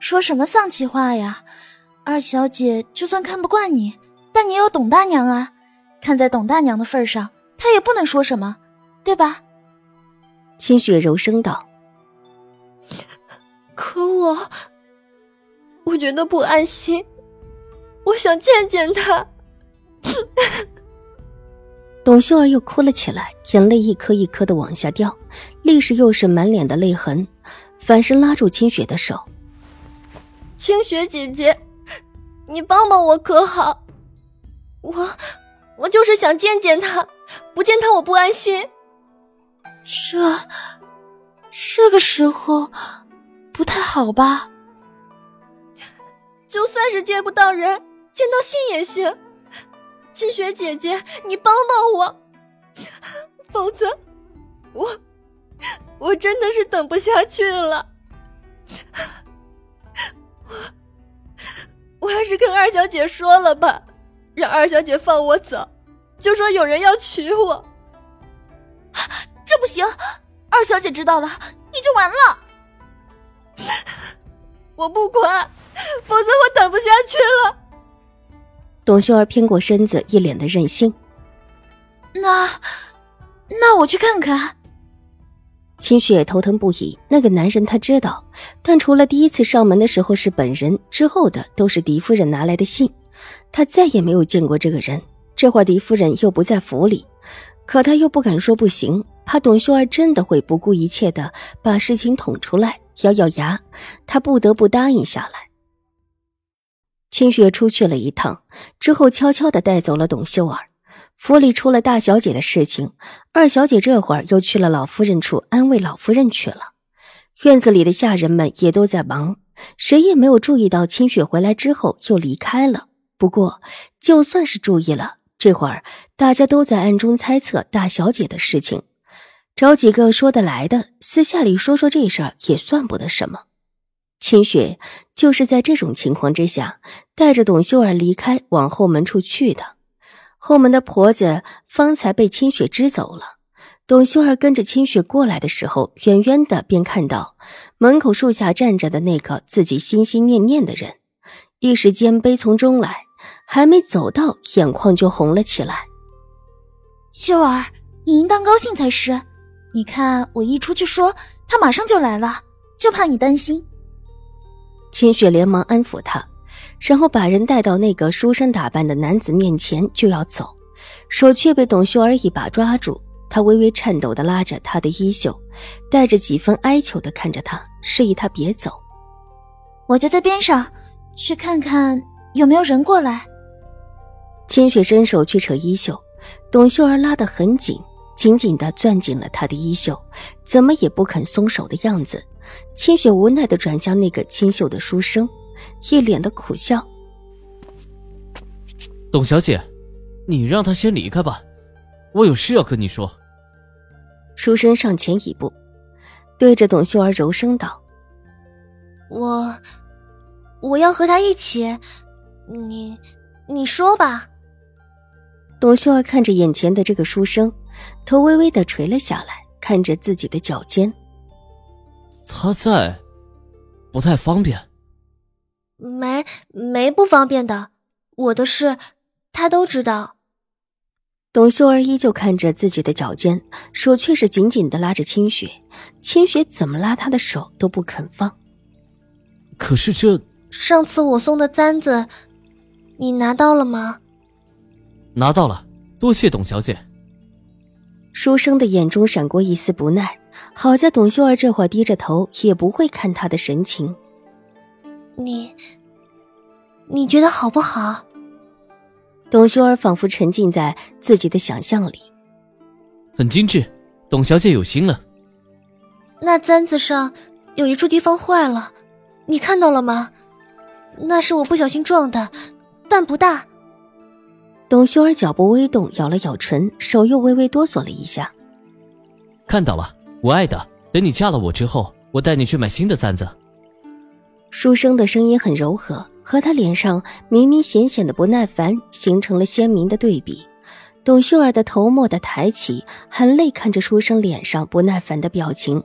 说什么丧气话呀！二小姐就算看不惯你，但你有董大娘啊，看在董大娘的份上，她也不能说什么，对吧？清雪柔声道：“可我，我觉得不安心，我想见见他。”董秀儿又哭了起来，眼泪一颗一颗的往下掉，立时又是满脸的泪痕，反身拉住清雪的手。清雪姐姐，你帮帮我可好？我我就是想见见他，不见他我不安心。这这个时候不太好吧？就算是见不到人，见到信也行。清雪姐姐，你帮帮我，否则我我真的是等不下去了。我我还是跟二小姐说了吧，让二小姐放我走，就说有人要娶我。这不行，二小姐知道了，你就完了。我不管，否则我等不下去了。董秀儿偏过身子，一脸的任性。那，那我去看看。清雪头疼不已，那个男人她知道，但除了第一次上门的时候是本人，之后的都是狄夫人拿来的信，他再也没有见过这个人。这会狄夫人又不在府里，可他又不敢说不行，怕董秀儿真的会不顾一切的把事情捅出来。咬咬牙，他不得不答应下来。清雪出去了一趟之后，悄悄的带走了董秀儿。府里出了大小姐的事情，二小姐这会儿又去了老夫人处安慰老夫人去了。院子里的下人们也都在忙，谁也没有注意到清雪回来之后又离开了。不过，就算是注意了，这会儿大家都在暗中猜测大小姐的事情，找几个说得来的，私下里说说这事儿也算不得什么。清雪就是在这种情况之下，带着董秀儿离开，往后门处去的。后门的婆子方才被清雪支走了。董秀儿跟着清雪过来的时候，远远的便看到门口树下站着的那个自己心心念念的人，一时间悲从中来，还没走到，眼眶就红了起来。秀儿，你应当高兴才是。你看我一出去说，他马上就来了，就怕你担心。清雪连忙安抚他。然后把人带到那个书生打扮的男子面前，就要走，手却被董秀儿一把抓住。他微微颤抖的拉着他的衣袖，带着几分哀求的看着他，示意他别走。我就在边上，去看看有没有人过来。清雪伸手去扯衣袖，董秀儿拉得很紧，紧紧的攥紧了他的衣袖，怎么也不肯松手的样子。清雪无奈的转向那个清秀的书生。一脸的苦笑。董小姐，你让他先离开吧，我有事要跟你说。书生上前一步，对着董秀儿柔声道：“我，我要和他一起，你，你说吧。”董秀儿看着眼前的这个书生，头微微的垂了下来，看着自己的脚尖。他在，不太方便。没没不方便的，我的事他都知道。董秀儿依旧看着自己的脚尖，手却是紧紧的拉着清雪。清雪怎么拉她的手都不肯放。可是这上次我送的簪子，你拿到了吗？拿到了，多谢董小姐。书生的眼中闪过一丝不耐，好在董秀儿这会低着头，也不会看他的神情。你，你觉得好不好？董修儿仿佛沉浸在自己的想象里，很精致。董小姐有心了。那簪子上有一处地方坏了，你看到了吗？那是我不小心撞的，但不大。董修儿脚步微动，咬了咬唇，手又微微哆嗦了一下。看到了，我爱的，等你嫁了我之后，我带你去买新的簪子。书生的声音很柔和，和他脸上明明显显的不耐烦形成了鲜明的对比。董秀儿的头蓦地抬起，含泪看着书生脸上不耐烦的表情。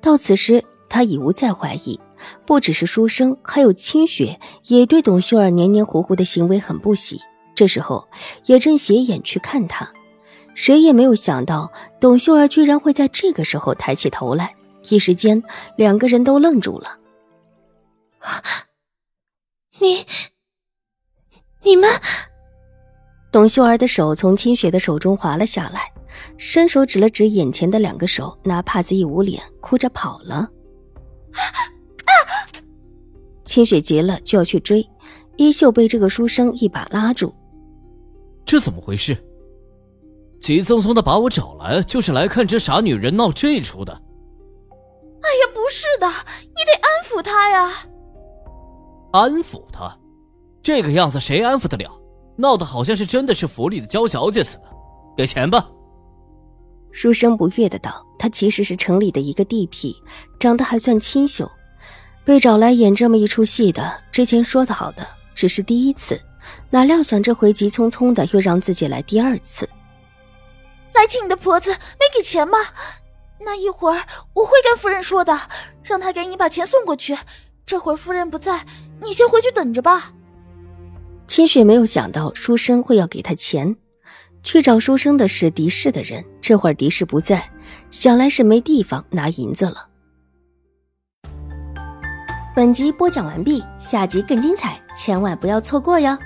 到此时，他已无再怀疑，不只是书生，还有清雪也对董秀儿黏黏糊糊的行为很不喜。这时候，也正斜眼去看他，谁也没有想到董秀儿居然会在这个时候抬起头来。一时间，两个人都愣住了。你，你们……董秀儿的手从清雪的手中滑了下来，伸手指了指眼前的两个手，拿帕子一捂脸，哭着跑了。清雪急了，就要去追，衣袖被这个书生一把拉住。这怎么回事？急匆匆的把我找来，就是来看这傻女人闹这出的。哎呀，不是的，你得安抚她呀。安抚她？这个样子谁安抚得了？闹得好像是真的是府里的娇小姐似的。给钱吧。书生不悦的道：“他其实是城里的一个地痞，长得还算清秀，被找来演这么一出戏的。之前说的好的，只是第一次。”哪料想这回急匆匆的又让自己来第二次。来请你的婆子没给钱吗？那一会儿我会跟夫人说的，让她给你把钱送过去。这会儿夫人不在，你先回去等着吧。清雪没有想到书生会要给她钱，去找书生的是狄氏的人，这会儿狄氏不在，想来是没地方拿银子了。本集播讲完毕，下集更精彩，千万不要错过哟。